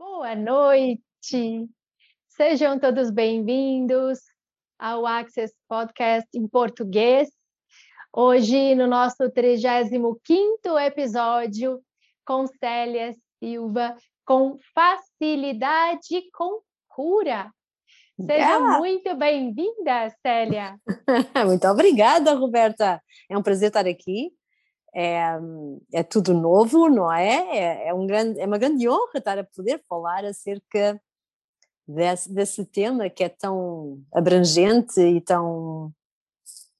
Boa noite! Sejam todos bem-vindos ao Access Podcast em português. Hoje, no nosso 35º episódio, com Célia Silva, com facilidade com cura. Seja muito bem-vinda, Célia. muito obrigada, Roberta. É um prazer estar aqui é, é tudo novo, não é? É, é, um grande, é uma grande honra estar a poder falar acerca desse, desse tema que é tão abrangente e tão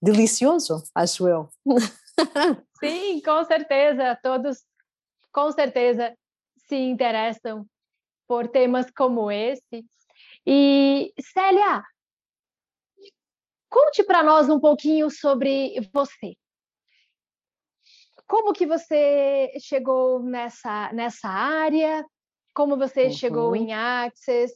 delicioso, acho eu. Sim, com certeza, todos com certeza se interessam por temas como esse. E Célia, conte para nós um pouquinho sobre você. Como que você chegou nessa, nessa área? Como você uhum. chegou em Access?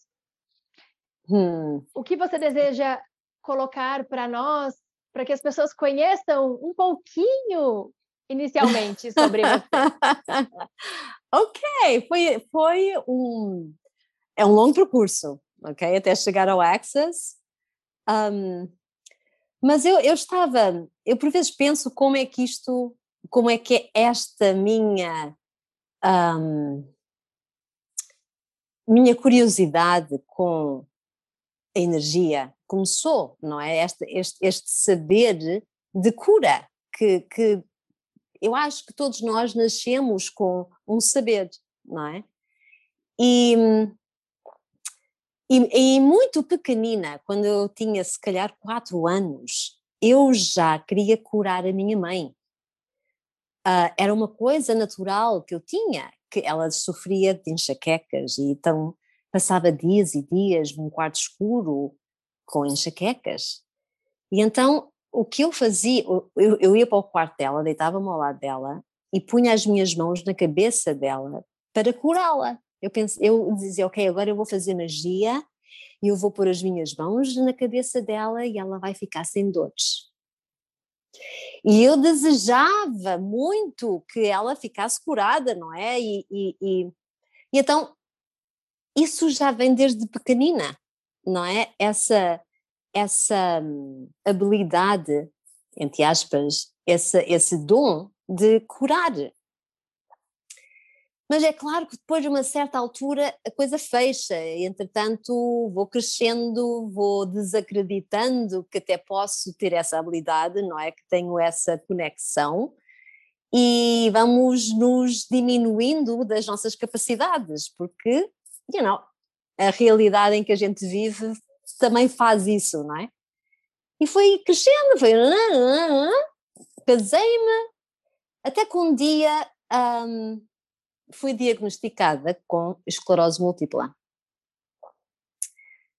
Hum. O que você deseja colocar para nós, para que as pessoas conheçam um pouquinho inicialmente sobre você? ok, foi, foi um, é um longo percurso, ok, até chegar ao Access. Um, mas eu, eu estava, eu por vezes penso como é que isto como é que é esta minha um, minha curiosidade com a energia começou, não é? Este, este, este saber de cura que, que eu acho que todos nós nascemos com um saber, não é? E, e, e, muito pequenina, quando eu tinha se calhar quatro anos, eu já queria curar a minha mãe uh, era uma coisa natural que eu tinha, que ela sofria de enxaquecas e então passava dias e dias num quarto escuro com enxaquecas. E então o que eu fazia, eu, eu ia para o quarto dela, deitava-me ao lado dela e punha as minhas mãos na cabeça dela para curá-la. Eu, eu dizia, ok, agora eu vou fazer magia e eu vou pôr as minhas mãos na cabeça dela e ela vai ficar sem dores. E eu desejava muito que ela ficasse curada, não é? E, e, e, e então isso já vem desde pequenina, não é? Essa, essa hum, habilidade, entre aspas, esse, esse dom de curar. Mas é claro que depois de uma certa altura a coisa fecha, e, entretanto vou crescendo, vou desacreditando que até posso ter essa habilidade, não é? Que tenho essa conexão e vamos nos diminuindo das nossas capacidades, porque, you know, a realidade em que a gente vive também faz isso, não é? E foi crescendo, foi. Casei-me, até que um dia. Um, fui diagnosticada com esclerose múltipla.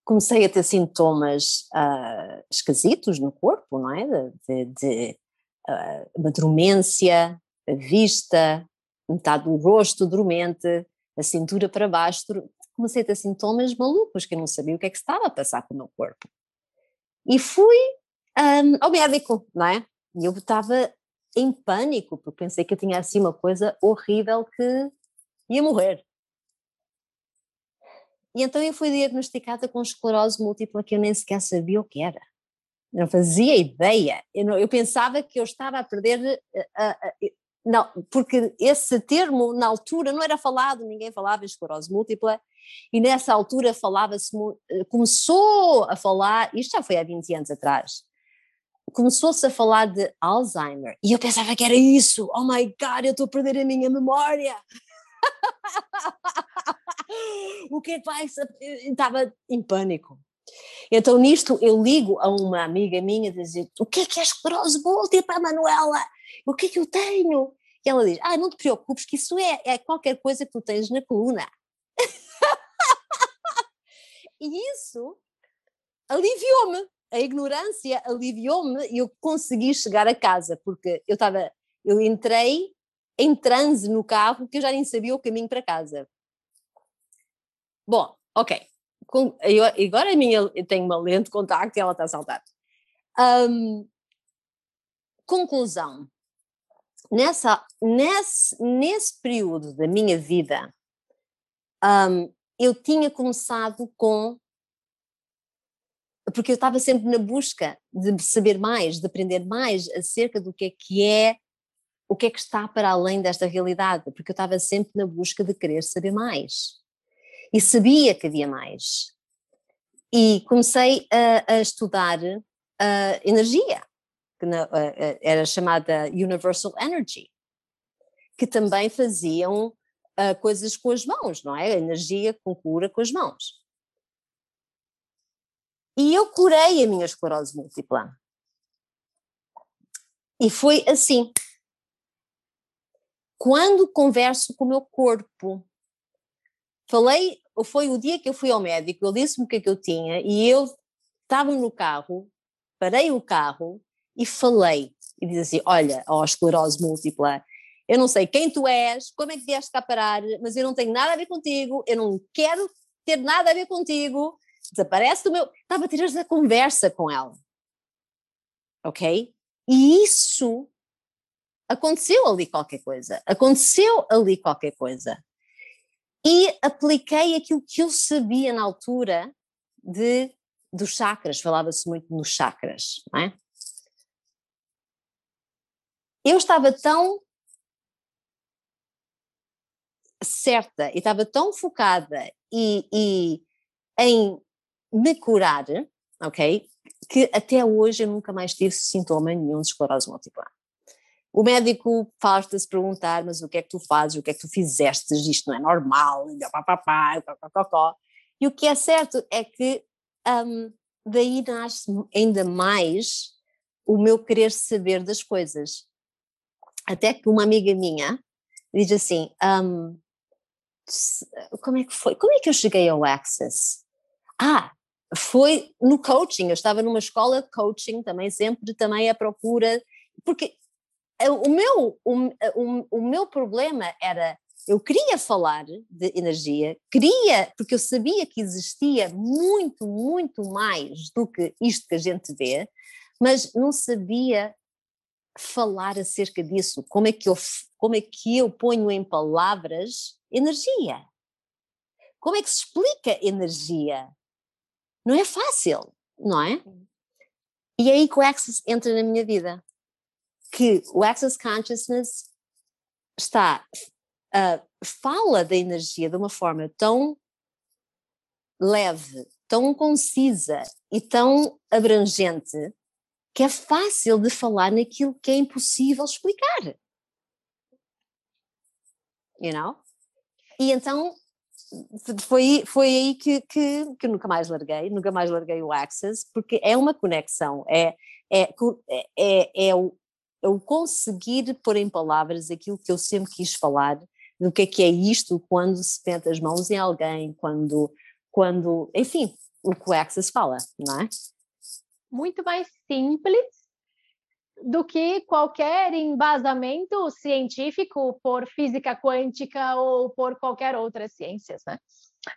Comecei a ter sintomas uh, esquisitos no corpo, não é? De, de, uh, uma dormência, a vista, metade do rosto dormente, a cintura para baixo. Comecei a ter sintomas malucos, que eu não sabia o que é que estava a passar com o meu corpo. E fui um, ao médico, não é? E eu estava em pânico, porque pensei que eu tinha assim uma coisa horrível que ia morrer. E então eu fui diagnosticada com esclerose múltipla que eu nem sequer sabia o que era. Não fazia ideia. Eu, não, eu pensava que eu estava a perder. Uh, uh, não, porque esse termo, na altura, não era falado, ninguém falava em esclerose múltipla, e nessa altura falava-se, eh, começou a falar, isto já foi há 20 anos atrás, começou-se a falar de Alzheimer, e eu pensava que era isso, oh my God, eu estou a perder a minha memória. o que é que vai Estava em pânico. Então, nisto, eu ligo a uma amiga minha a dizer: O que é que é esclerose múltipla, Manuela? O que é que eu tenho? E ela diz: Ah, não te preocupes, que isso é, é qualquer coisa que tu tens na coluna. e isso aliviou-me. A ignorância aliviou-me e eu consegui chegar a casa, porque eu estava, eu entrei em transe no carro que eu já nem sabia o caminho para casa. Bom, ok. Com, eu, agora a minha, eu tenho uma lente de contacto e ela está a saltar. Um, conclusão. Nessa, nesse, nesse período da minha vida, um, eu tinha começado com. Porque eu estava sempre na busca de saber mais, de aprender mais acerca do que é que é, o que é que está para além desta realidade, porque eu estava sempre na busca de querer saber mais. E sabia que havia mais. E comecei a, a estudar a energia, que na, a, era chamada Universal Energy, que também faziam coisas com as mãos, não é? A energia com cura com as mãos. E eu curei a minha esclerose múltipla. E foi assim. Quando converso com o meu corpo, falei, foi o dia que eu fui ao médico, ele disse-me o que é que eu tinha e eu estava no carro, parei o carro e falei. E disse assim: Olha, ó, esclerose múltipla, eu não sei quem tu és, como é que vieste cá parar, mas eu não tenho nada a ver contigo, eu não quero ter nada a ver contigo, desaparece do meu. Estava a ter essa conversa com ela. Ok? E isso aconteceu ali qualquer coisa. Aconteceu ali qualquer coisa. E apliquei aquilo que eu sabia na altura de dos chakras, falava-se muito nos chakras, não é? Eu estava tão certa e estava tão focada e, e em me curar, ok? Que até hoje eu nunca mais tive sintoma nenhum de esclerose múltipla. O médico faz-te perguntar, mas o que é que tu fazes, o que é que tu fizeste, isto não é normal, e o que é certo é que um, daí nasce ainda mais o meu querer saber das coisas. Até que uma amiga minha diz assim: um, como é que foi? Como é que eu cheguei ao Access? Ah, foi no coaching, eu estava numa escola de coaching também, sempre também à procura, porque o meu, o, o, o meu problema era, eu queria falar de energia, queria, porque eu sabia que existia muito, muito mais do que isto que a gente vê, mas não sabia falar acerca disso, como é que eu, como é que eu ponho em palavras energia. Como é que se explica energia? Não é fácil, não é? E é aí que o Access entra na minha vida. Que o Access Consciousness está, uh, fala da energia de uma forma tão leve, tão concisa e tão abrangente que é fácil de falar naquilo que é impossível explicar. You know? E então foi, foi aí que, que, que nunca mais larguei, nunca mais larguei o Access, porque é uma conexão, é, é, é, é, o, é o conseguir pôr em palavras aquilo que eu sempre quis falar, do que é que é isto quando se mete as mãos em alguém, quando, quando enfim, o que o Access fala, não é? Muito mais simples do que qualquer embasamento científico por física quântica ou por qualquer outra ciência. Né?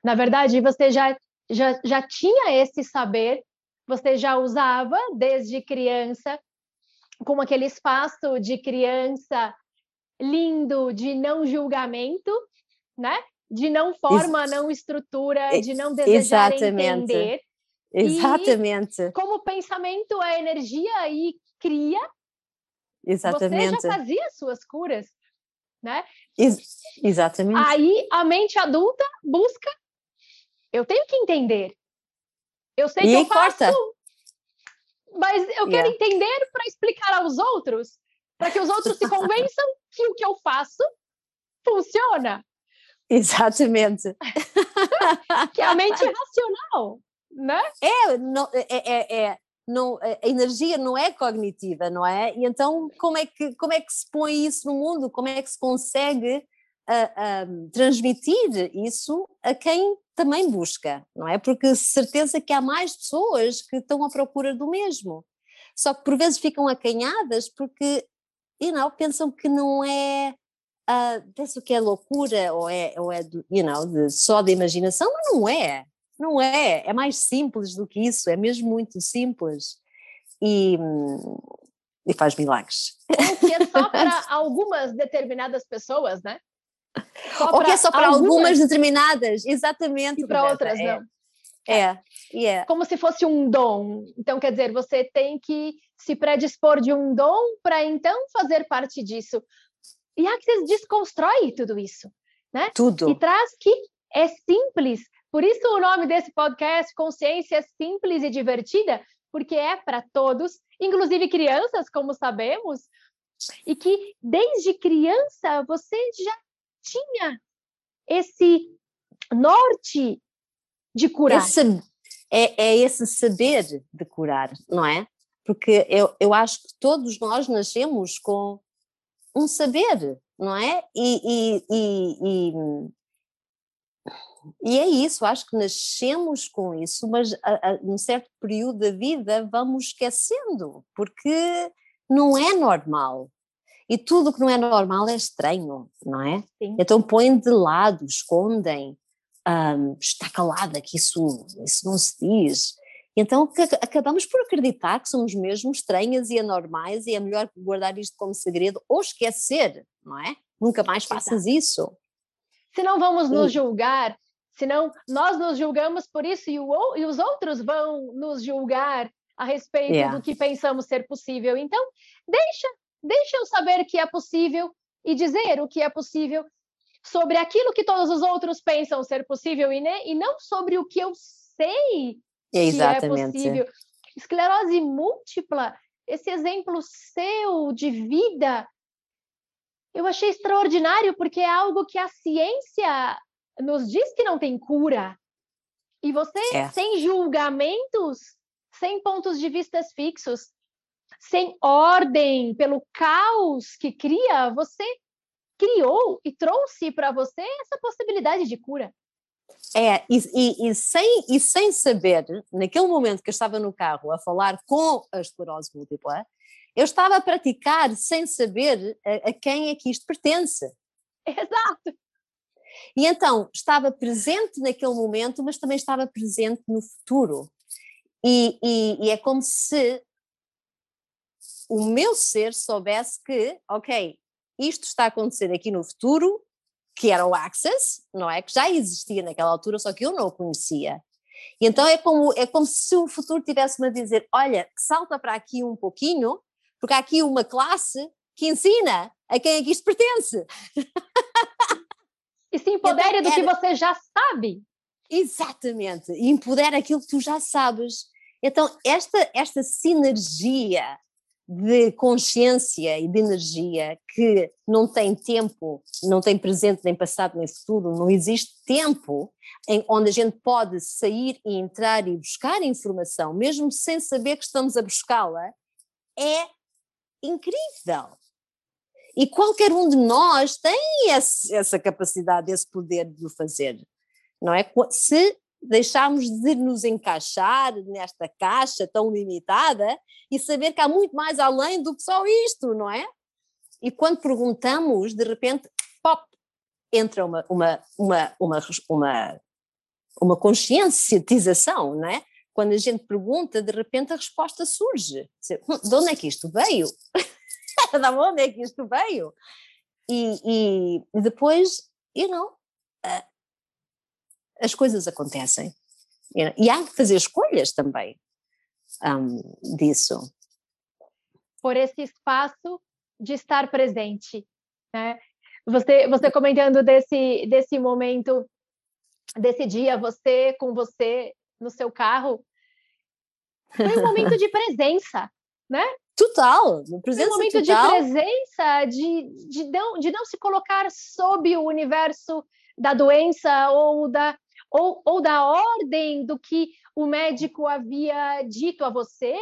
Na verdade, você já, já, já tinha esse saber, você já usava desde criança, como aquele espaço de criança lindo, de não julgamento, né? de não forma, Ex não estrutura, de não desejar Exatamente. entender. Exatamente. E como pensamento é energia e cria. Exatamente. Você já fazia suas curas, né? Ex exatamente. Aí a mente adulta busca. Eu tenho que entender. Eu sei e que eu faço, corta. Mas eu quero yeah. entender para explicar aos outros, para que os outros se convençam que o que eu faço funciona. Exatamente. que é a mente racional, né? É, não, é, é, é não, a energia não é cognitiva, não é? E então como é que, como é que se põe isso no mundo? Como é que se consegue uh, uh, transmitir isso a quem também busca, não é? Porque certeza que há mais pessoas que estão à procura do mesmo. Só que por vezes ficam acanhadas porque, you know, pensam que não é uh, pensam que é loucura ou é, ou é you know, de, só de imaginação, mas não é. Não é, é mais simples do que isso, é mesmo muito simples e, e faz milagres. que é só para algumas determinadas pessoas, né? Ou que é só para algumas, algumas determinadas, exatamente. E para outras é. não. É, é. Como se fosse um dom. Então, quer dizer, você tem que se predispor de um dom para então fazer parte disso. E Axis desconstrói tudo isso, né? Tudo. E traz que é simples. Por isso o nome desse podcast, Consciência Simples e Divertida, porque é para todos, inclusive crianças, como sabemos, e que desde criança você já tinha esse norte de curar. Esse, é, é esse saber de curar, não é? Porque eu, eu acho que todos nós nascemos com um saber, não é? E, e, e, e, é isso, acho que nascemos com isso, mas a, a, num certo período da vida vamos esquecendo, porque não é normal. E tudo que não é normal é estranho, não é? Sim. Então põem de lado, escondem, um, está calada, que isso, isso não se diz. Então acabamos por acreditar que somos mesmo estranhas e anormais e é melhor guardar isto como segredo ou esquecer, não é? Nunca mais faças Exato. isso. Se não vamos nos julgar, senão nós nos julgamos por isso e, o, e os outros vão nos julgar a respeito yeah. do que pensamos ser possível. Então, deixa, deixa eu saber que é possível e dizer o que é possível sobre aquilo que todos os outros pensam ser possível e, né, e não sobre o que eu sei Exatamente. que é possível. Esclerose múltipla, esse exemplo seu de vida, eu achei extraordinário porque é algo que a ciência nos diz que não tem cura. E você, é. sem julgamentos, sem pontos de vista fixos, sem ordem, pelo caos que cria, você criou e trouxe para você essa possibilidade de cura. É, e, e, e, sem, e sem saber, naquele momento que eu estava no carro a falar com a esclerose múltipla, eu estava a praticar sem saber a, a quem é que isto pertence. Exato. E então estava presente naquele momento, mas também estava presente no futuro. E, e, e, é como se o meu ser soubesse que, ok, isto está a acontecer aqui no futuro, que era o Access, não é? Que já existia naquela altura, só que eu não o conhecia. E então é como, é como se o futuro tivesse-me a dizer: olha, salta para aqui um pouquinho, porque há aqui uma classe que ensina a quem é que isto pertence. E se empodere então, do que você já sabe. Exatamente, e empodera aquilo que tu já sabes. Então, esta, esta sinergia de consciência e de energia que não tem tempo, não tem presente, nem passado, nem futuro, não existe tempo em onde a gente pode sair e entrar e buscar informação, mesmo sem saber que estamos a buscá-la, é incrível. E qualquer um de nós tem esse, essa capacidade, esse poder de o fazer, não é? Se deixarmos de nos encaixar nesta caixa tão limitada e saber que há muito mais além do que só isto, não é? E quando perguntamos, de repente, pop, entra uma, uma, uma, uma, uma, uma conscienciatização, não é? Quando a gente pergunta, de repente a resposta surge. Hum, de onde é que isto veio? de onde é que isto veio? E, e depois, you know, uh, as coisas acontecem. E há que fazer escolhas também um, disso. Por esse espaço de estar presente. Né? Você, você comentando desse, desse momento, desse dia, você com você no seu carro, foi um momento de presença, né? Total, presença um momento total. de presença, de, de, não, de não se colocar sob o universo da doença ou da, ou, ou da ordem do que o médico havia dito a você,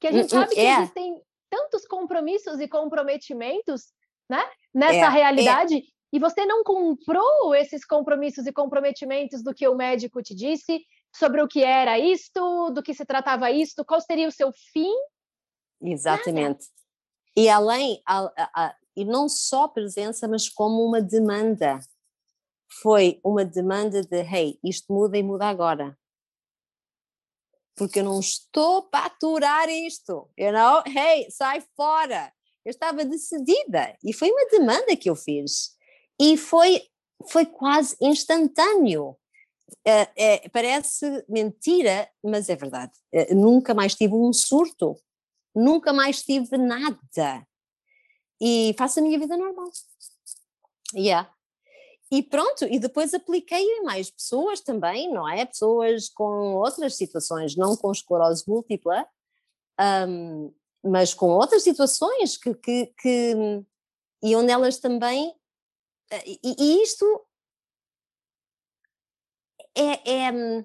que a gente hum, hum, sabe que é. existem tantos compromissos e comprometimentos né, nessa é, é. realidade, é. e você não comprou esses compromissos e comprometimentos do que o médico te disse sobre o que era isto, do que se tratava isto, qual seria o seu fim. Exatamente. Nada. E além, a, a, a, e não só presença, mas como uma demanda foi uma demanda de hey, isto muda e muda agora. Porque eu não estou para aturar isto. You know? Hey, sai fora. Eu estava decidida e foi uma demanda que eu fiz. E foi, foi quase instantâneo. É, é, parece mentira, mas é verdade. É, nunca mais tive um surto, nunca mais tive nada. E faço a minha vida normal. Yeah. E pronto, e depois apliquei em mais pessoas também, não é? Pessoas com outras situações, não com esclerose múltipla, um, mas com outras situações que, que, que, e onde elas também. Eh, e, e isto é, é,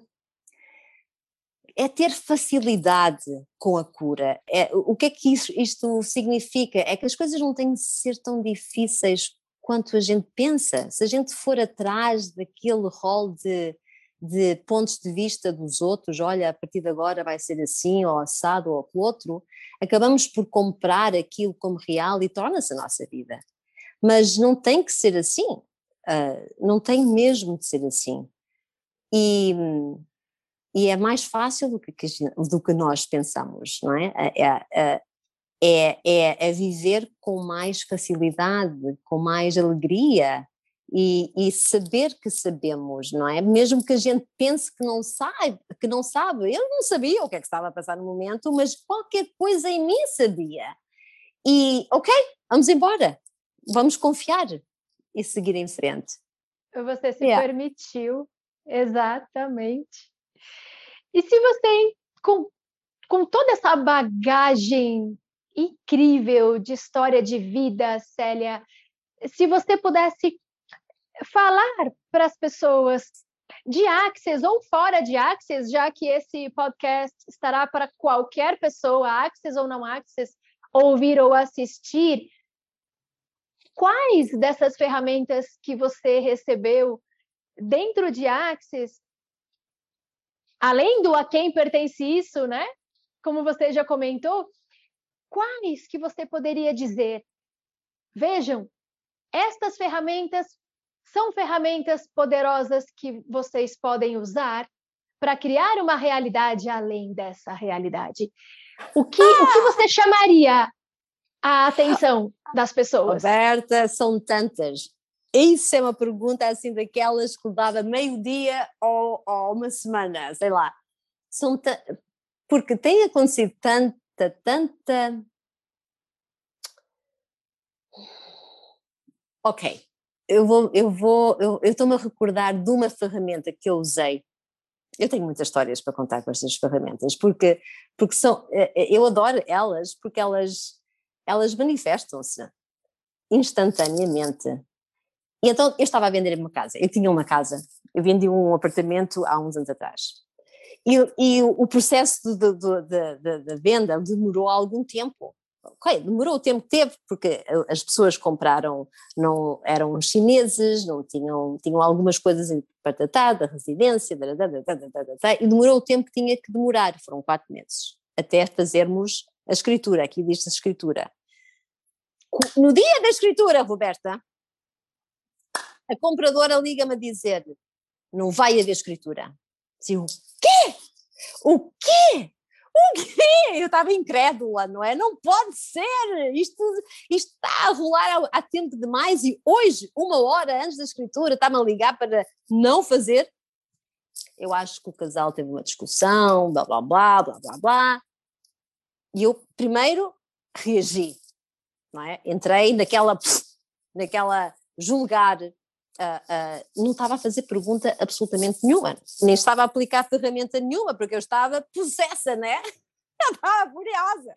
é, ter facilidade com a cura. É, o que é que isso, isto significa? É que as coisas não têm de ser tão difíceis quanto a gente pensa. Se a gente for atrás daquele rol de, de pontos de vista dos outros, olha, a partir de agora vai ser assim, ou assado, ou outro, acabamos por comprar aquilo como real e torna-se a nossa vida. Mas não tem que ser assim, uh, não tem mesmo de ser assim. E, e é mais fácil do que, do que nós pensamos, não é? É, é, é é, é, é viver com mais facilidade, com mais alegria e, e, saber que sabemos, não é? Mesmo que a gente pense que não sabe, que não sabe, eu não sabia o que é que estava a passar no momento, mas qualquer coisa em mim sabia. E ok, vamos embora, vamos confiar e seguir em frente. Você se yeah. permitiu, exatamente. E se você, com, com toda essa bagagem incrível de história de vida, Célia. Se você pudesse falar para as pessoas de Axis ou fora de Axis, já que esse podcast estará para qualquer pessoa, Axis ou não Axis, ouvir ou assistir, quais dessas ferramentas que você recebeu dentro de Axis, além do a quem pertence isso, né? Como você já comentou, quais que você poderia dizer? Vejam, estas ferramentas são ferramentas poderosas que vocês podem usar para criar uma realidade além dessa realidade. O que, ah! o que você chamaria a atenção das pessoas? Roberta, são tantas. Isso é uma pergunta assim daquelas que levava meio dia ou, ou uma semana, sei lá. São porque tem acontecido tanto tanta. Ok, eu vou, eu vou, eu estou-me a recordar de uma ferramenta que eu usei. Eu tenho muitas histórias para contar com estas ferramentas, porque, porque são, eh, eh, eu adoro elas, porque elas, elas manifestam-se instantaneamente. E então eu estava a vender uma casa, eu tinha uma casa, eu vendi um apartamento há uns anos atrás. E, e o processo da venda demorou algum tempo. Ok, demorou o tempo que teve, porque as pessoas compraram, não eram chineses, não tinham, tinham algumas coisas para tratar, da residência, da, da, da, e demorou o tempo que tinha que demorar, foram quatro meses, até fazermos a escritura, aqui diz a escritura. No dia da escritura, Roberta, a compradora liga-me a dizer, não vai haver escritura. O quê? O quê? O quê? Eu estava incrédula, não é? Não pode ser! Isto, isto está a rolar há, tempo demais e hoje, uma hora antes da escritura, está-me a ligar para não fazer. Eu acho que o casal teve uma discussão, blá blá blá, blá blá blá. E eu primeiro reagi, não é? Entrei naquela, naquela julgar Uh, uh, não estava a fazer pergunta absolutamente nenhuma, nem estava a aplicar ferramenta nenhuma, porque eu estava possessa, né? Eu estava furiosa.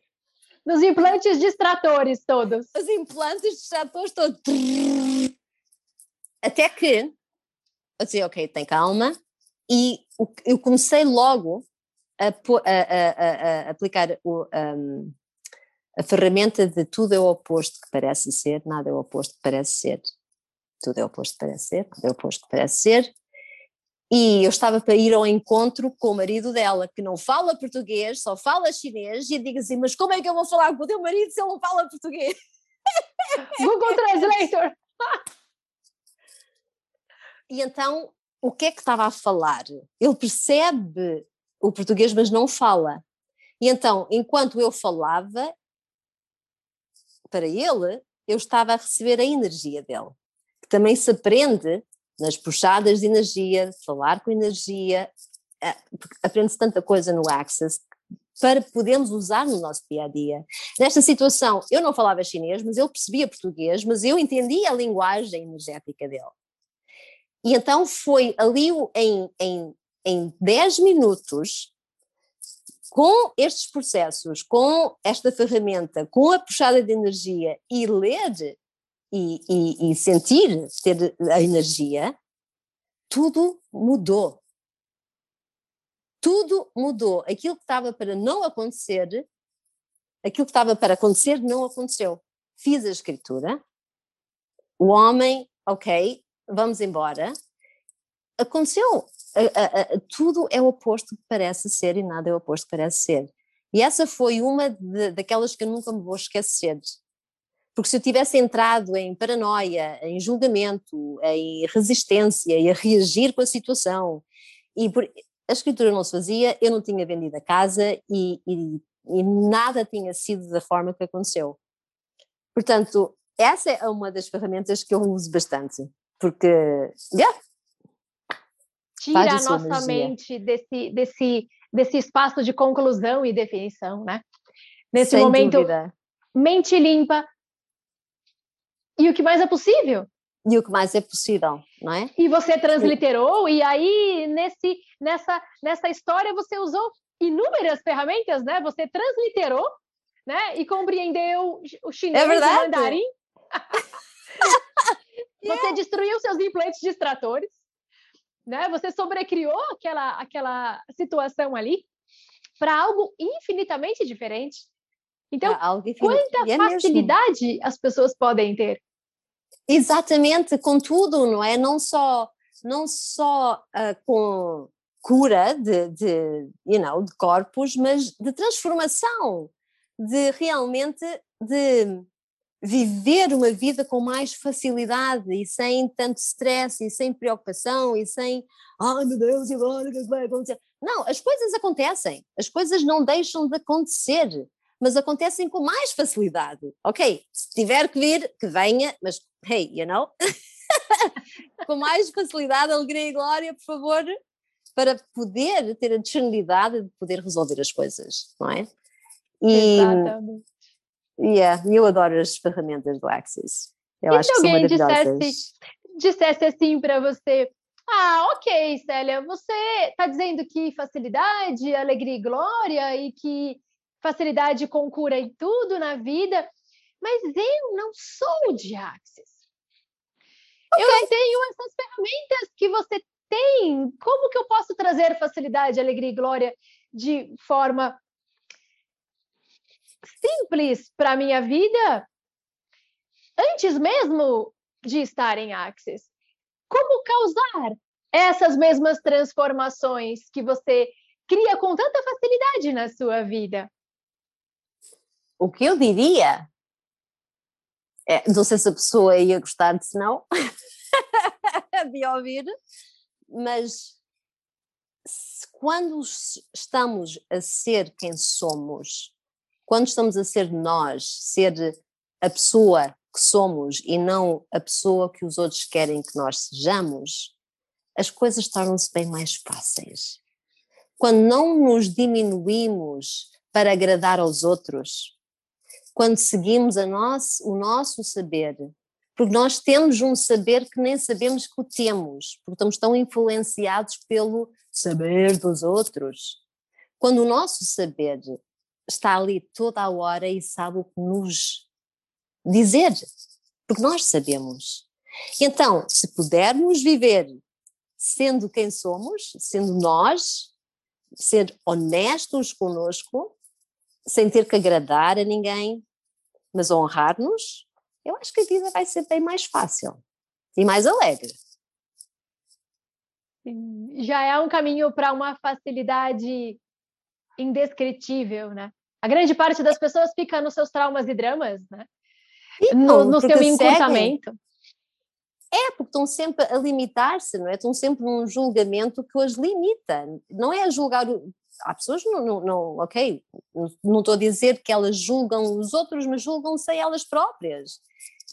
Nos implantes distratores todos. Os implantes distratores todos. Até que eu disse, ok, tem calma, e eu comecei logo a, a, a, a aplicar o, um, a ferramenta de tudo é o oposto que parece ser, nada é o oposto que parece ser tudo é oposto parece ser, tudo é oposto parece ser. E eu estava para ir ao encontro com o marido dela, que não fala português, só fala chinês, e digo assim: Mas como é que eu vou falar com o teu marido se ele não fala português? Google Translator! e então, o que é que estava a falar? Ele percebe o português, mas não fala. E então, enquanto eu falava, para ele, eu estava a receber a energia dele também se aprende nas puxadas de energia, falar com energia, aprende-se tanta coisa no Access para podermos usar no nosso dia a dia. Nesta situação, eu não falava chinês, mas ele percebia português, mas eu entendia a linguagem energética dele. E então foi ali em, em, em 10 minutos, com estes processos, com esta ferramenta, com a puxada de energia e ler e, e, e sentir, ter a energia, tudo mudou. Tudo mudou. Aquilo que estava para não acontecer, aquilo que estava para acontecer não aconteceu. Fiz a escritura, o homem, ok, vamos embora. Aconteceu. A, a, a, tudo é o oposto que parece ser e nada é o oposto que parece ser. E essa foi uma de, daquelas que eu nunca me vou esquecer. Porque se eu tivesse entrado em paranoia, em julgamento, em resistência e a reagir com a situação, e por, a escritura não se fazia, eu não tinha vendido a casa e, e, e nada tinha sido da forma que aconteceu. Portanto, essa é uma das ferramentas que eu uso bastante, porque yeah, tira a nossa energia. mente desse, desse, desse espaço de conclusão e definição, né? Nesse Sem momento, dúvida. mente limpa. E o que mais é possível? E o que mais é possível, não é? E você transliterou, e aí nesse, nessa, nessa história você usou inúmeras ferramentas, né? Você transliterou, né? E compreendeu o chinês é e o mandarim. você yeah. destruiu seus implantes distratores né? Você sobrecriou aquela, aquela situação ali para algo infinitamente diferente. Então, quanta é facilidade as pessoas podem ter? Exatamente, com tudo, não é? Não só, não só uh, com cura de, de, you know, de corpos, mas de transformação, de realmente de viver uma vida com mais facilidade e sem tanto stress e sem preocupação e sem ai meu Deus, e agora o que é vai acontecer? Não, as coisas acontecem, as coisas não deixam de acontecer, mas acontecem com mais facilidade. Ok, se tiver que vir, que venha, mas hey, you know, com mais facilidade, alegria e glória, por favor, para poder ter a disponibilidade de poder resolver as coisas, não é? E, Exatamente. Yeah, eu adoro as ferramentas do Axis. Eu e acho que são maravilhosas. Dissesse, dissesse assim para você, ah, ok, Célia, você está dizendo que facilidade, alegria e glória e que facilidade com cura em tudo na vida, mas eu não sou de Axis. Okay. Eu tenho essas ferramentas que você tem. Como que eu posso trazer facilidade, alegria e glória de forma simples para a minha vida antes mesmo de estar em Axis. Como causar essas mesmas transformações que você cria com tanta facilidade na sua vida? O que eu diria é, não sei se a pessoa ia gostar de se não de ouvir, mas quando estamos a ser quem somos quando estamos a ser nós, ser a pessoa que somos e não a pessoa que os outros querem que nós sejamos, as coisas tornam-se bem mais fáceis. Quando não nos diminuímos para agradar aos outros, quando seguimos nosso, o nosso saber, porque nós temos um saber que nem sabemos que o temos, porque estamos tão influenciados pelo saber dos outros. Quando o nosso saber está ali toda a hora e sabe o que nos dizer, porque nós sabemos. Então, se pudermos viver sendo quem somos, sendo nós, ser honestos conosco, sem ter que agradar a ninguém, mas honrar-nos, eu acho que a vida vai ser bem mais fácil e mais alegre. Já é um caminho para uma facilidade indescritível, né? A grande parte das pessoas fica nos seus traumas e dramas, né? No, no seu encurtamento. É, porque estão sempre a limitar-se, não é? Estão sempre num julgamento que os limita. Não é julgar. O... Há pessoas não, não, não, ok, não estou a dizer que elas julgam os outros, mas julgam-se a elas próprias.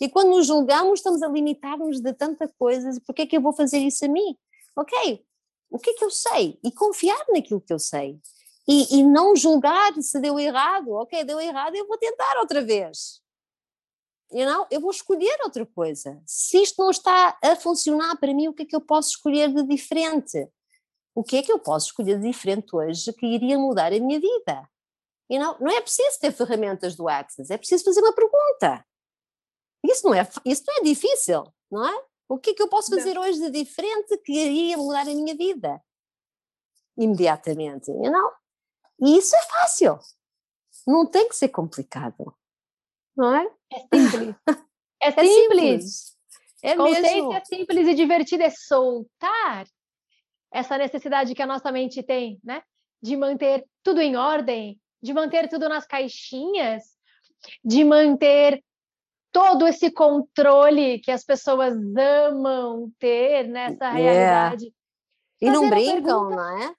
E quando nos julgamos, estamos a limitar-nos de tanta coisa. Por que é que eu vou fazer isso a mim? Ok, o que é que eu sei? E confiar naquilo que eu sei. E, e não julgar se deu errado. Ok, deu errado, eu vou tentar outra vez. You know? Eu vou escolher outra coisa. Se isto não está a funcionar para mim, o que é que eu posso escolher de diferente? O que é que eu posso escolher de diferente hoje que iria mudar a minha vida? You know? Não é preciso ter ferramentas do Access, é preciso fazer uma pergunta. Isso não é, isso não é difícil, não é? O que é que eu posso fazer não. hoje de diferente que iria mudar a minha vida? Imediatamente, you know? E isso é fácil. Não tem que ser complicado. Não é? É simples. É, é simples. É mesmo. simples e divertida é soltar essa necessidade que a nossa mente tem, né? De manter tudo em ordem, de manter tudo nas caixinhas, de manter todo esse controle que as pessoas amam ter nessa yeah. realidade. E não brincam, pergunta, não é?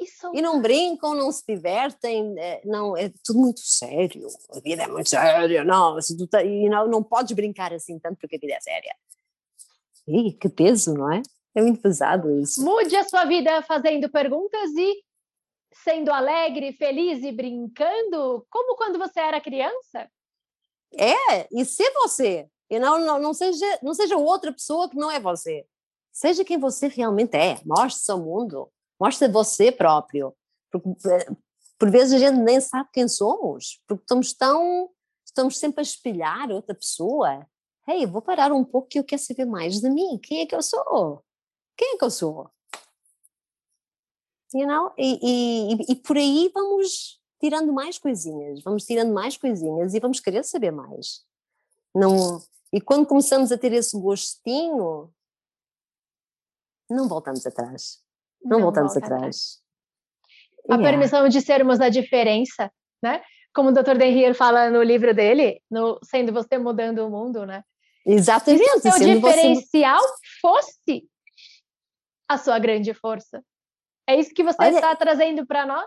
E, e não brincam, não se divertem, é, não, é tudo muito sério. A vida é muito séria, não, tá, e não, não podes brincar assim tanto porque a vida é séria. Ih, que peso, não é? É muito pesado isso. Mude a sua vida fazendo perguntas e sendo alegre, feliz e brincando, como quando você era criança? É, e ser você. E não, não, não, seja, não seja outra pessoa que não é você. Seja quem você realmente é. Mostre-se ao mundo. Mostre você próprio. Porque, eh, por vezes a gente nem sabe quem somos, porque estamos tão. Estamos sempre a espelhar outra pessoa. Ei, vou parar um pouco que eu quero saber mais de mim. Quem é que eu sou? Quem é que eu sou? You know? e, e, e por aí vamos tirando mais coisinhas, vamos tirando mais coisinhas e vamos querer saber mais. Não, e quando começamos a ter esse gostinho, não voltamos atrás. Não, não voltamos atrás. A yeah. permissão de sermos a diferença, né? Como o Dr. Denrier fala no livro dele, no Sendo Você Mudando o Mundo, né? Exatamente. Se o seu diferencial você... fosse a sua grande força. É isso que você Olha, está trazendo para nós?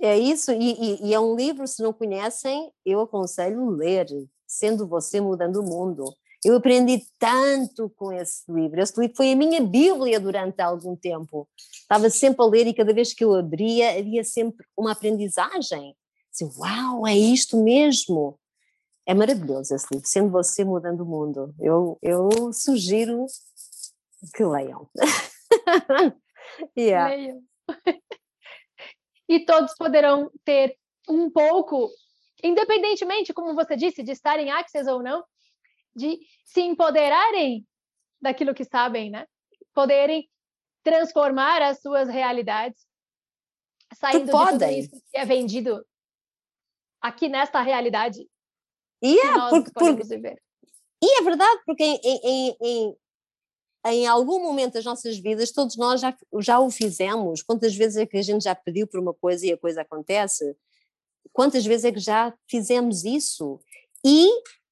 É isso, e, e, e, é um livro, se não conhecem, eu aconselho ler, Sendo Você Mudando o Mundo. Eu aprendi tanto com esse livro. Esse livro foi a minha Bíblia durante algum tempo. Estava sempre a ler e cada vez que eu abria havia sempre uma aprendizagem. Assim, uau, é isto mesmo. É maravilhoso esse livro, Sendo Você Mudando o Mundo. Eu, eu sugiro que leiam. yeah. Leiam. e todos poderão ter um pouco, independentemente, como você disse, de estar em Access ou não, de se empoderarem daquilo que sabem, né? Poderem transformar as suas realidades, saindo de tudo isso que é vendido aqui nesta realidade e é, porque, porque. E é verdade, porque em, em, em, em algum momento das nossas vidas, todos nós já, já o fizemos. Quantas vezes é que a gente já pediu por uma coisa e a coisa acontece? Quantas vezes é que já fizemos isso? E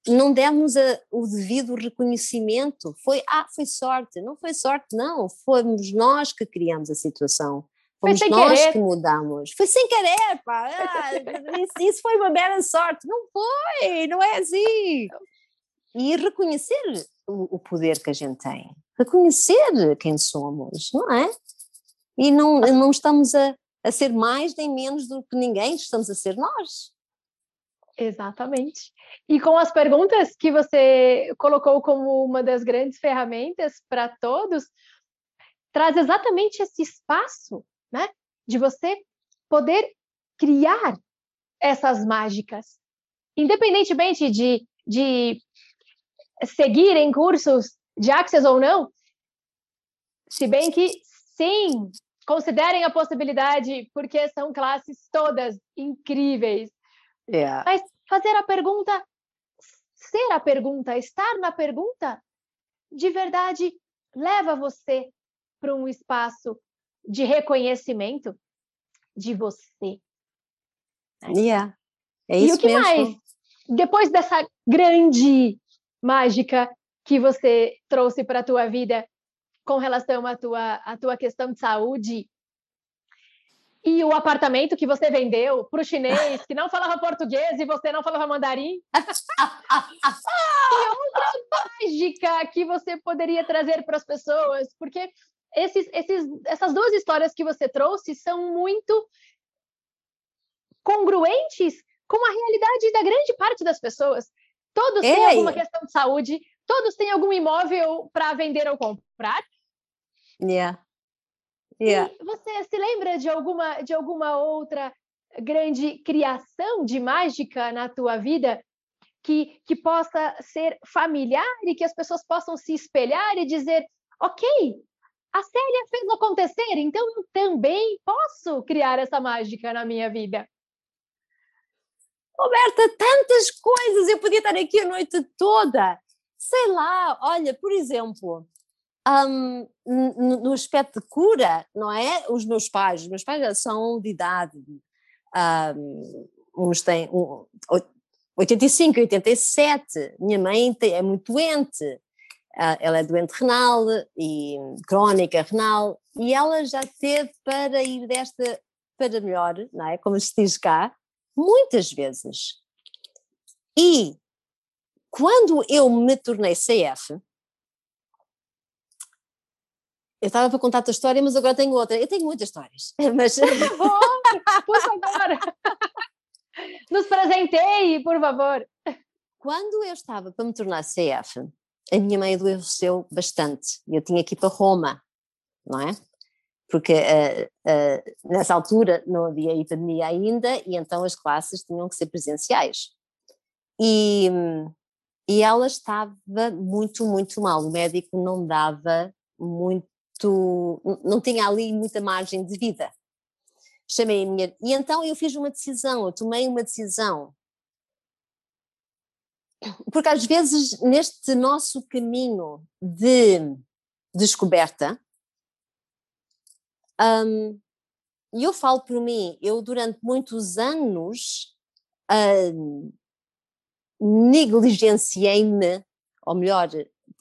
não demos a, o devido reconhecimento. Foi, ah, foi sorte. Não foi sorte, não. Fomos nós que criamos a situação. Fomos nós querer. que mudamos. Foi sem querer, pá. Ah, isso, isso foi uma mera sorte. Não foi, não é assim. E reconhecer o, o poder que a gente tem reconhecer quem somos, não é? E não, não estamos a, a ser mais nem menos do que ninguém, estamos a ser nós. Exatamente. E com as perguntas que você colocou como uma das grandes ferramentas para todos, traz exatamente esse espaço, né, de você poder criar essas mágicas, independentemente de, de seguir em cursos de Access ou não, se bem que sim, considerem a possibilidade, porque são classes todas incríveis. Yeah. Mas fazer a pergunta, ser a pergunta, estar na pergunta, de verdade leva você para um espaço de reconhecimento de você. Yeah. É isso e o que mesmo. mais? Depois dessa grande mágica que você trouxe para a tua vida com relação à tua, à tua questão de saúde. E o apartamento que você vendeu para o chinês que não falava português e você não falava mandarim? e outra mágica que você poderia trazer para as pessoas? Porque esses, esses, essas duas histórias que você trouxe são muito congruentes com a realidade da grande parte das pessoas. Todos Ei. têm alguma questão de saúde, todos têm algum imóvel para vender ou comprar. Yeah. Yeah. E você se lembra de alguma, de alguma outra grande criação de mágica na tua vida que, que possa ser familiar e que as pessoas possam se espelhar e dizer: ok, a Célia fez acontecer, então eu também posso criar essa mágica na minha vida. Roberta, tantas coisas, eu podia estar aqui a noite toda. Sei lá, olha, por exemplo, um, no aspecto de cura, não é? Os meus pais, os meus pais já são de idade, um, uns têm um, 85, 87, minha mãe é muito doente, uh, ela é doente renal e crónica renal, e ela já teve para ir desta para melhor, não é? Como se diz cá, muitas vezes. E quando eu me tornei CF, eu estava para contar a tua história, mas agora tenho outra. Eu tenho muitas histórias, mas... Por favor, por favor. Nos presenteie, por favor. Quando eu estava para me tornar CF, a minha mãe adoeceu bastante. Eu tinha que ir para Roma, não é? porque uh, uh, nessa altura não havia epidemia ainda e então as classes tinham que ser presenciais. E, e ela estava muito, muito mal. O médico não dava muito, não tinha ali muita margem de vida. Chamei a minha. E então eu fiz uma decisão, eu tomei uma decisão. Porque às vezes neste nosso caminho de descoberta, um, e eu falo por mim, eu durante muitos anos uh, negligenciei-me, ou melhor,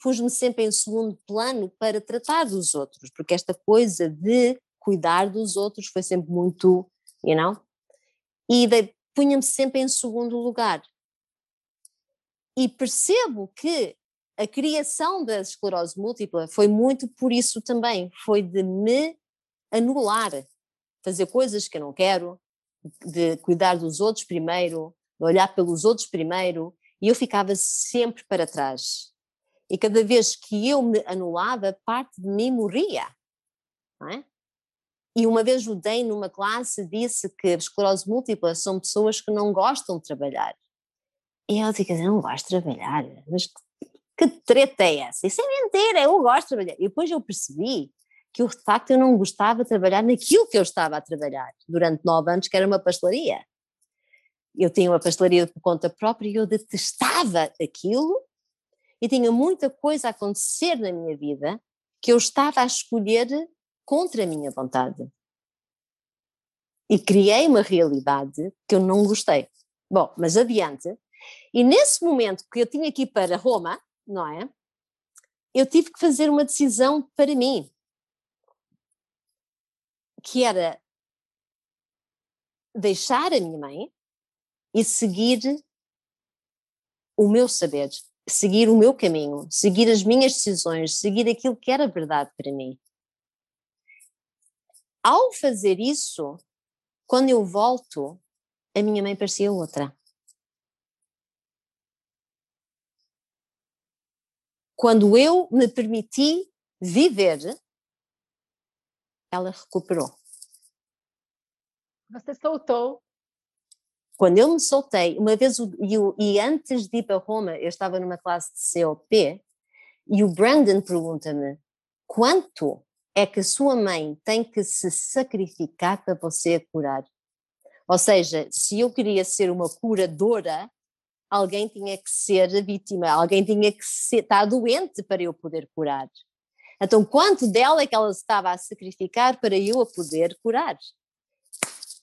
pus-me sempre em segundo plano para tratar dos outros, porque esta coisa de cuidar dos outros foi sempre muito, you know? E punha-me sempre em segundo lugar. E percebo que a criação da esclerose múltipla foi muito por isso também, foi de me anular, fazer coisas que eu não quero, de cuidar dos outros primeiro, olhar pelos outros primeiro, e eu ficava sempre para trás. E cada vez que eu me anulava, parte de mim morria. É? E uma vez o Dei numa classe disse que a esclerose múltipla são pessoas que não gostam de trabalhar. E eu digo, eu não gosto de trabalhar, mas que treta é essa? Isso é mentira, eu gosto de trabalhar. E depois eu percebi que eu, de facto eu não gostava de trabalhar naquilo que eu estava a trabalhar durante nove anos, que era uma pastelaria. Eu tinha uma pastelaria por conta própria e eu detestava aquilo e tinha muita coisa a acontecer na minha vida que eu estava a escolher contra a minha vontade. E criei uma realidade que eu não gostei. Bom, mas adiante. E nesse momento que eu tinha que ir para Roma, não é? Eu tive que fazer uma decisão para mim que era deixar a minha mãe e seguir o meu saber, seguir o meu caminho, seguir as minhas decisões, seguir aquilo que era verdade para mim. Ao fazer isso, quando eu volto, a minha mãe parecia outra. Quando eu me permiti viver ela recuperou. Você soltou. Quando eu me soltei, uma vez, e, e antes de ir para Roma, eu estava numa classe de COP, e o Brandon pergunta-me: quanto é que a sua mãe tem que se sacrificar para você curar? Ou seja, se eu queria ser uma curadora, alguém tinha que ser a vítima, alguém tinha que ser, estar doente para eu poder curar. Então, quanto dela é que ela estava a sacrificar para eu a poder curar?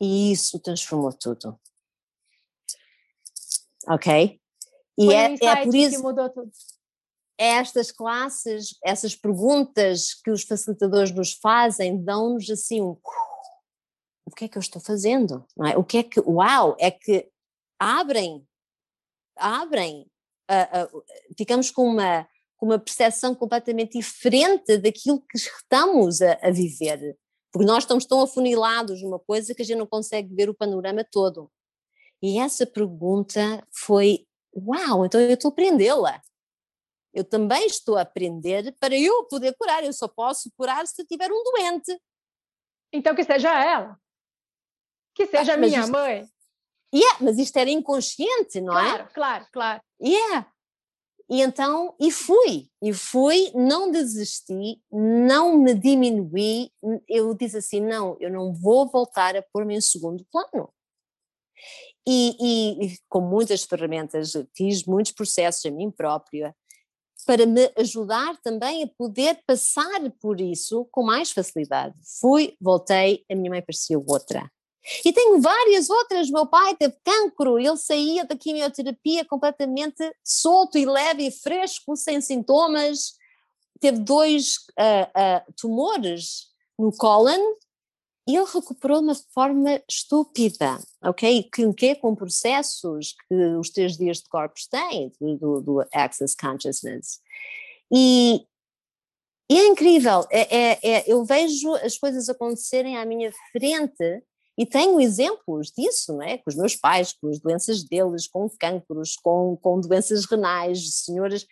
E isso transformou tudo. Ok? E Foi é, um é por isso que mudou tudo. Estas classes, essas perguntas que os facilitadores nos fazem, dão-nos assim um. o que é que eu estou fazendo? Não é? O que é que, uau, é que abrem, abrem, uh, uh, ficamos com uma, com uma percepção completamente diferente daquilo que estamos a, a viver, porque nós estamos tão afunilados numa coisa que a gente não consegue ver o panorama todo. E essa pergunta foi: Uau, então eu estou a aprendê-la. Eu também estou a aprender para eu poder curar. Eu só posso curar se eu tiver um doente. Então que seja ela. Que seja ah, minha isto, mãe. Yeah, mas isto era inconsciente, não claro, é? Claro, claro, claro. Yeah. E então, e fui, e fui, não desisti, não me diminuí, eu disse assim, não, eu não vou voltar a pôr-me em segundo plano. E, e, com muitas ferramentas, fiz muitos processos a mim própria, para me ajudar também a poder passar por isso com mais facilidade. Fui, voltei, a minha mãe parecia outra. E tenho várias outras. Meu pai teve cancro, ele saía da quimioterapia completamente solto e leve e fresco, sem sintomas. Teve dois uh, uh, tumores no cólon ele recuperou de uma forma estúpida, ok? Que, que com processos que os três dias de corpos têm, do, do Access Consciousness. E, e é incrível, é, é, é, eu vejo as coisas acontecerem à minha frente e tenho exemplos disso, não é? Com os meus pais, com as doenças deles, com cancros, com, com doenças renais, senhoras.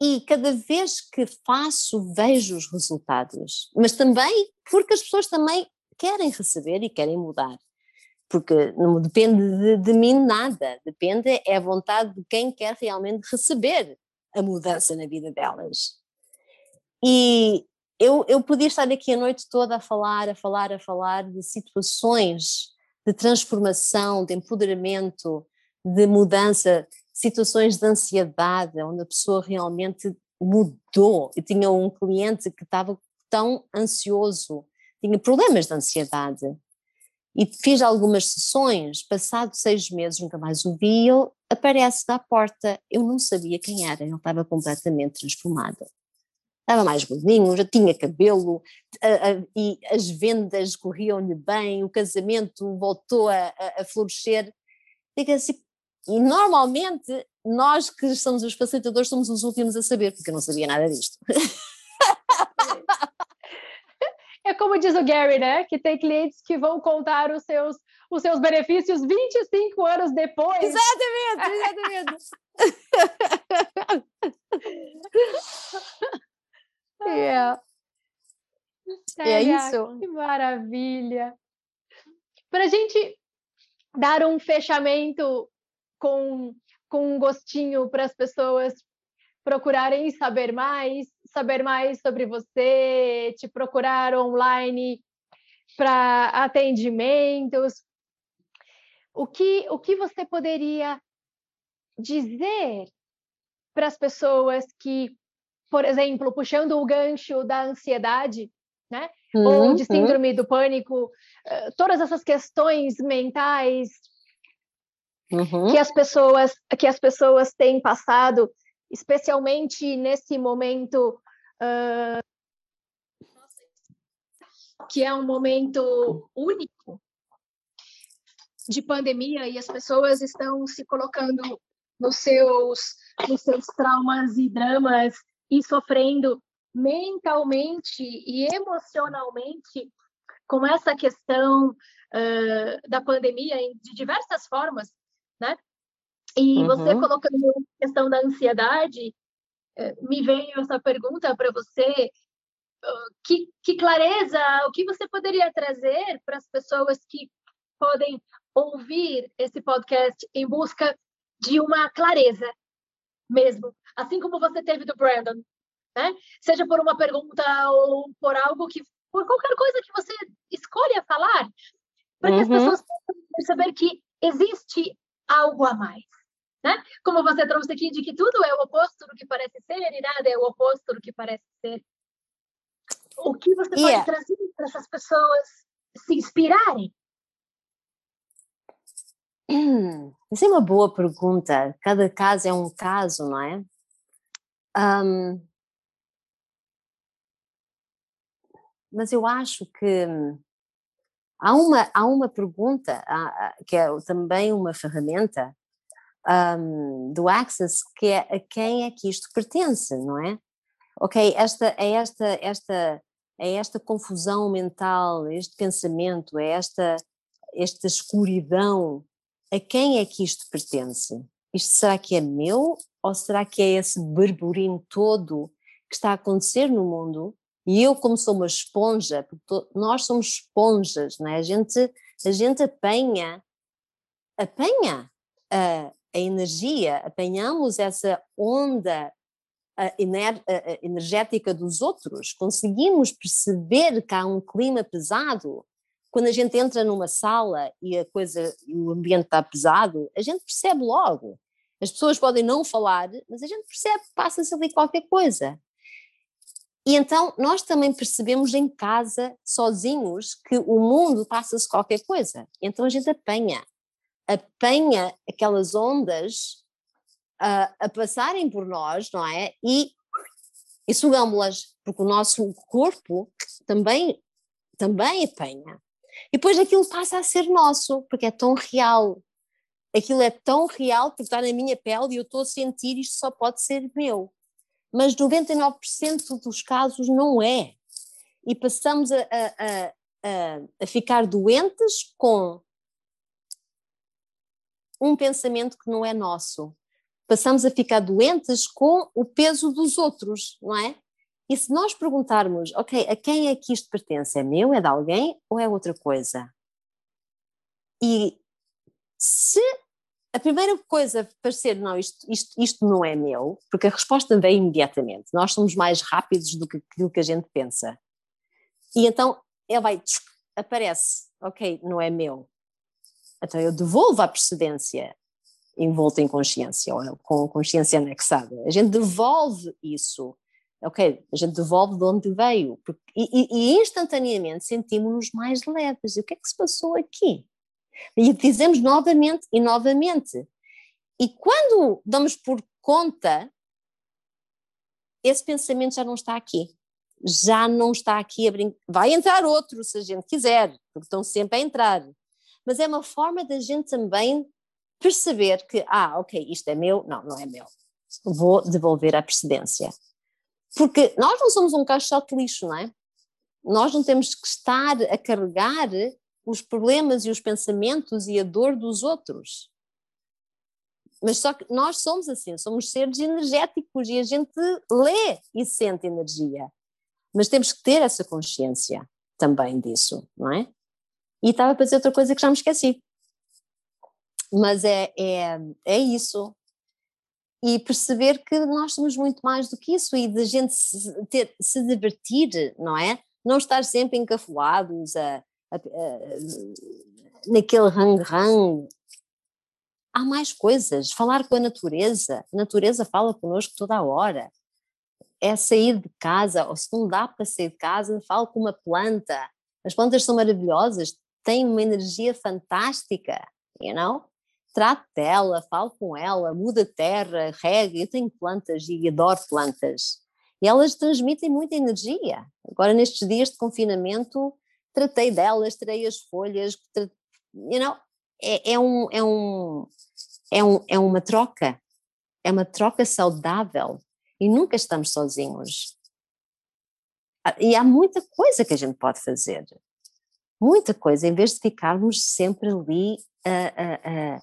E cada vez que faço, vejo os resultados. Mas também porque as pessoas também querem receber e querem mudar. Porque não depende de, de mim nada, depende é a vontade de quem quer realmente receber a mudança na vida delas. E eu, eu podia estar aqui a noite toda a falar, a falar, a falar de situações de transformação, de empoderamento, de mudança, situações de ansiedade, onde a pessoa realmente mudou. Eu tinha um cliente que estava tão ansioso, tinha problemas de ansiedade. E fiz algumas sessões, passado seis meses, nunca mais o vi, ele aparece da porta. Eu não sabia quem era, ele estava completamente transformado estava mais gordinho, já tinha cabelo a, a, e as vendas corriam-lhe bem, o casamento voltou a, a florescer. Diga assim, e normalmente nós que somos os facilitadores somos os últimos a saber, porque eu não sabia nada disto. É como diz o Gary, né? Que tem clientes que vão contar os seus, os seus benefícios 25 anos depois. Exatamente, exatamente. É. É isso. Que maravilha. Para a gente dar um fechamento com, com um gostinho para as pessoas procurarem saber mais, saber mais sobre você, te procurar online para atendimentos. O que, o que você poderia dizer para as pessoas que por exemplo, puxando o gancho da ansiedade, né? Uhum, Ou de síndrome uhum. do pânico, eh, todas essas questões mentais uhum. que as pessoas que as pessoas têm passado, especialmente nesse momento uh, que é um momento único de pandemia e as pessoas estão se colocando nos seus nos seus traumas e dramas e sofrendo mentalmente e emocionalmente com essa questão uh, da pandemia de diversas formas, né? E uhum. você colocando a questão da ansiedade, me veio essa pergunta para você: que, que clareza, o que você poderia trazer para as pessoas que podem ouvir esse podcast em busca de uma clareza mesmo, assim como você teve do Brandon, né? Seja por uma pergunta ou por algo que, por qualquer coisa que você escolha falar, para que uhum. as pessoas possam perceber que existe algo a mais. Né? Como você trouxe aqui, de que tudo é o oposto do que parece ser e nada é o oposto do que parece ser. O que você pode yeah. trazer para essas pessoas se inspirarem? Essa é uma boa pergunta. Cada caso é um caso, não é? Um, mas eu acho que Há uma, há uma pergunta, que é também uma ferramenta um, do Access, que é a quem é que isto pertence, não é? Ok, esta, é esta, esta, é esta confusão mental, este pensamento, é esta, esta escuridão, a quem é que isto pertence? Isto será que é meu ou será que é esse burburinho todo que está a acontecer no mundo e eu, como sou uma esponja, porque nós somos esponjas, não é? a, gente, a gente apanha, apanha a, a energia, apanhamos essa onda ener, energética dos outros, conseguimos perceber que há um clima pesado. Quando a gente entra numa sala e a coisa, o ambiente está pesado, a gente percebe logo. As pessoas podem não falar, mas a gente percebe que passa-se ali qualquer coisa. E então nós também percebemos em casa, sozinhos, que o mundo passa-se qualquer coisa. Então a gente apanha, apanha aquelas ondas uh, a passarem por nós, não é? E, e sugamos-las, porque o nosso corpo também, também apanha. E depois aquilo passa a ser nosso, porque é tão real. Aquilo é tão real porque está na minha pele e eu estou a sentir isto só pode ser meu mas 99% dos casos não é. E passamos a, a, a, a, ficar doentes com um pensamento que não é nosso. Passamos a ficar doentes com o peso dos outros, não é? E se nós perguntarmos, ok, a quem é que isto pertence? É meu, é de alguém ou é outra coisa? E se a primeira coisa parecer, não, isto, isto, isto não é meu, porque a resposta vem imediatamente. Nós somos mais rápidos do que aquilo que a gente pensa. E então ele vai, tchuc, aparece, ok, não é meu. Então eu devolvo a precedência envolta em consciência, ou com consciência anexada. A gente devolve isso. Ok, a gente devolve de onde veio. Porque, e, e, instantaneamente sentimos-nos mais leves. E o que é que se passou aqui? E dizemos novamente e novamente. E quando damos por conta, esse pensamento já não está aqui. Já não está aqui a brincar. Vai entrar outro se a gente quiser, porque estão sempre a entrar. Mas é uma forma da gente também perceber que, ah, ok, isto é meu, não, não é meu. Vou devolver a precedência. Porque nós não somos um caixote de lixo, não é? Nós não temos que estar a carregar os problemas e os pensamentos e a dor dos outros. Mas só que nós somos assim, somos seres energéticos e a gente lê e sente energia. Mas temos que ter essa consciência também disso, não é? E estava para dizer outra coisa que já me esqueci. Mas é, é, é isso. E perceber que nós somos muito mais do que isso e de a gente se, ter, se divertir, não é? Não estar sempre encafulados a, naquele rang-rang. Há mais coisas, falar com a natureza, a natureza fala connosco toda a hora. É sair de casa, ou se não dá para sair de casa, fala com uma planta. As plantas são maravilhosas, têm uma energia fantástica, you know? Dela, falo com ela, muda terra, rega. Eu tenho plantas e adoro plantas. E elas transmitem muita energia. Agora, nestes dias de confinamento, tratei delas, tirei as folhas, you know, é, é, um, é, um, é, um, é uma troca, é uma troca saudável e nunca estamos sozinhos. Ah, e há muita coisa que a gente pode fazer, muita coisa, em vez de ficarmos sempre ali a, a, a,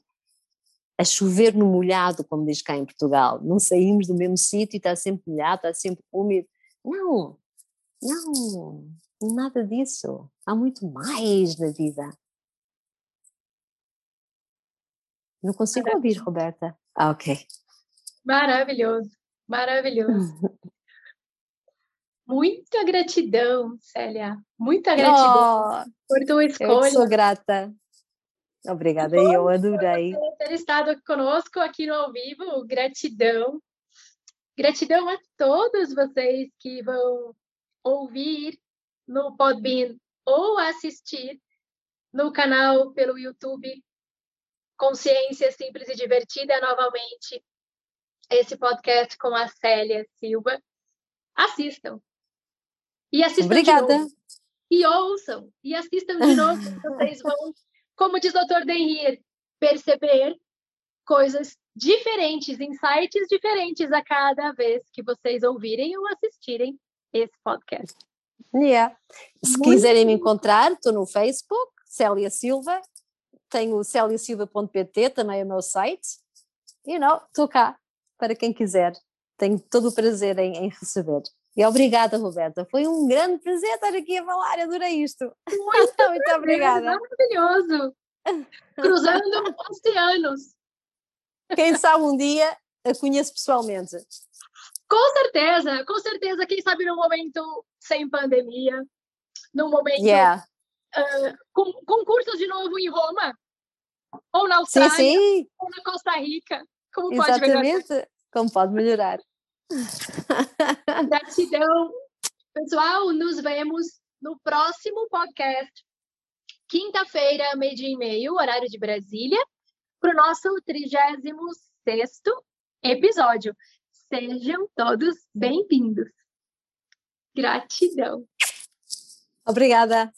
a chover no molhado, como diz cá em Portugal, não saímos do mesmo sítio e está sempre molhado, está sempre úmido. Não, não, Nada disso. Há muito mais na vida. Não consigo ouvir, Roberta. Ah, ok. Maravilhoso, maravilhoso. Muita gratidão, Célia. Muita gratidão oh, por tua escolha. Eu sou grata. Obrigada, Bom, eu adorei. Por ter estado conosco aqui no ao vivo. Gratidão. Gratidão a todos vocês que vão ouvir no Podbean ou assistir no canal pelo YouTube Consciência Simples e Divertida novamente esse podcast com a Célia Silva. Assistam. E assistam Obrigada. e ouçam e assistam de novo. vocês vão, como diz o Dr. Denrir, perceber coisas diferentes, insights diferentes a cada vez que vocês ouvirem ou assistirem esse podcast. Yeah. Se Muito quiserem me encontrar, estou no Facebook, Célia Silva, tenho celiasilva.pt, também é o meu site, e you não, know, estou cá para quem quiser. Tenho todo o prazer em, em, receber. E obrigada, Roberta. Foi um grande prazer estar aqui a falar, adorei isto. Muito, muito obrigada. Maravilhoso. Cruzando oceanos. Quem sabe um dia a conheço pessoalmente. Com certeza, com certeza. Quem sabe num momento sem pandemia, num momento yeah. uh, com, com cursos de novo em Roma, ou na Austrália, sim, sim. ou na Costa Rica. Como Exatamente. pode melhorar? Como pode melhorar. Gratidão. Pessoal, nos vemos no próximo podcast. Quinta-feira, meio-dia e meio, horário de Brasília, para o nosso 36 episódio. Sejam todos bem-vindos. Gratidão. Obrigada.